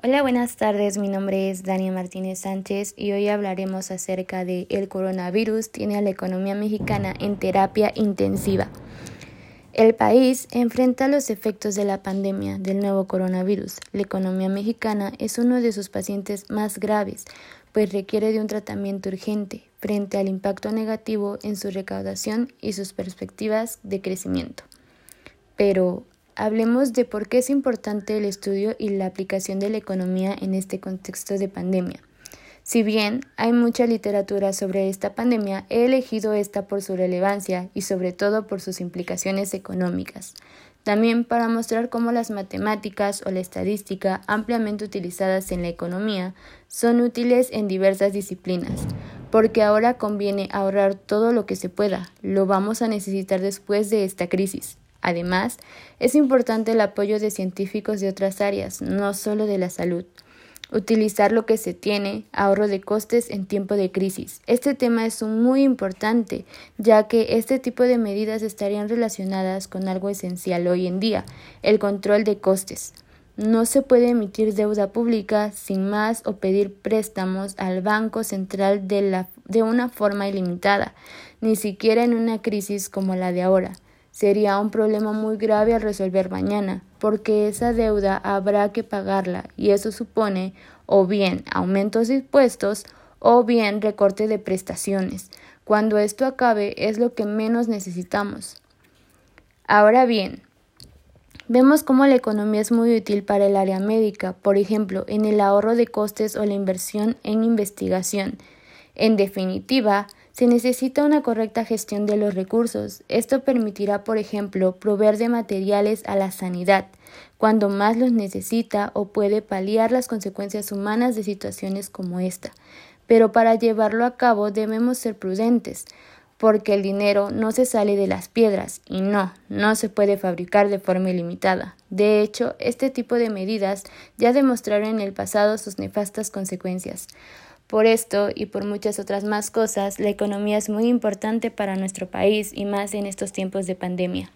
Hola, buenas tardes. Mi nombre es Dania Martínez Sánchez y hoy hablaremos acerca de el coronavirus tiene a la economía mexicana en terapia intensiva. El país enfrenta los efectos de la pandemia del nuevo coronavirus. La economía mexicana es uno de sus pacientes más graves, pues requiere de un tratamiento urgente frente al impacto negativo en su recaudación y sus perspectivas de crecimiento. Pero, Hablemos de por qué es importante el estudio y la aplicación de la economía en este contexto de pandemia. Si bien hay mucha literatura sobre esta pandemia, he elegido esta por su relevancia y sobre todo por sus implicaciones económicas. También para mostrar cómo las matemáticas o la estadística ampliamente utilizadas en la economía son útiles en diversas disciplinas, porque ahora conviene ahorrar todo lo que se pueda, lo vamos a necesitar después de esta crisis. Además, es importante el apoyo de científicos de otras áreas, no solo de la salud. Utilizar lo que se tiene, ahorro de costes en tiempo de crisis. Este tema es muy importante, ya que este tipo de medidas estarían relacionadas con algo esencial hoy en día, el control de costes. No se puede emitir deuda pública sin más o pedir préstamos al Banco Central de, de una forma ilimitada, ni siquiera en una crisis como la de ahora sería un problema muy grave a resolver mañana, porque esa deuda habrá que pagarla y eso supone o bien aumentos de impuestos o bien recorte de prestaciones. Cuando esto acabe es lo que menos necesitamos. Ahora bien, vemos cómo la economía es muy útil para el área médica, por ejemplo, en el ahorro de costes o la inversión en investigación. En definitiva, se necesita una correcta gestión de los recursos. Esto permitirá, por ejemplo, proveer de materiales a la sanidad, cuando más los necesita o puede paliar las consecuencias humanas de situaciones como esta. Pero para llevarlo a cabo debemos ser prudentes, porque el dinero no se sale de las piedras y no, no se puede fabricar de forma ilimitada. De hecho, este tipo de medidas ya demostraron en el pasado sus nefastas consecuencias. Por esto y por muchas otras más cosas, la economía es muy importante para nuestro país y más en estos tiempos de pandemia.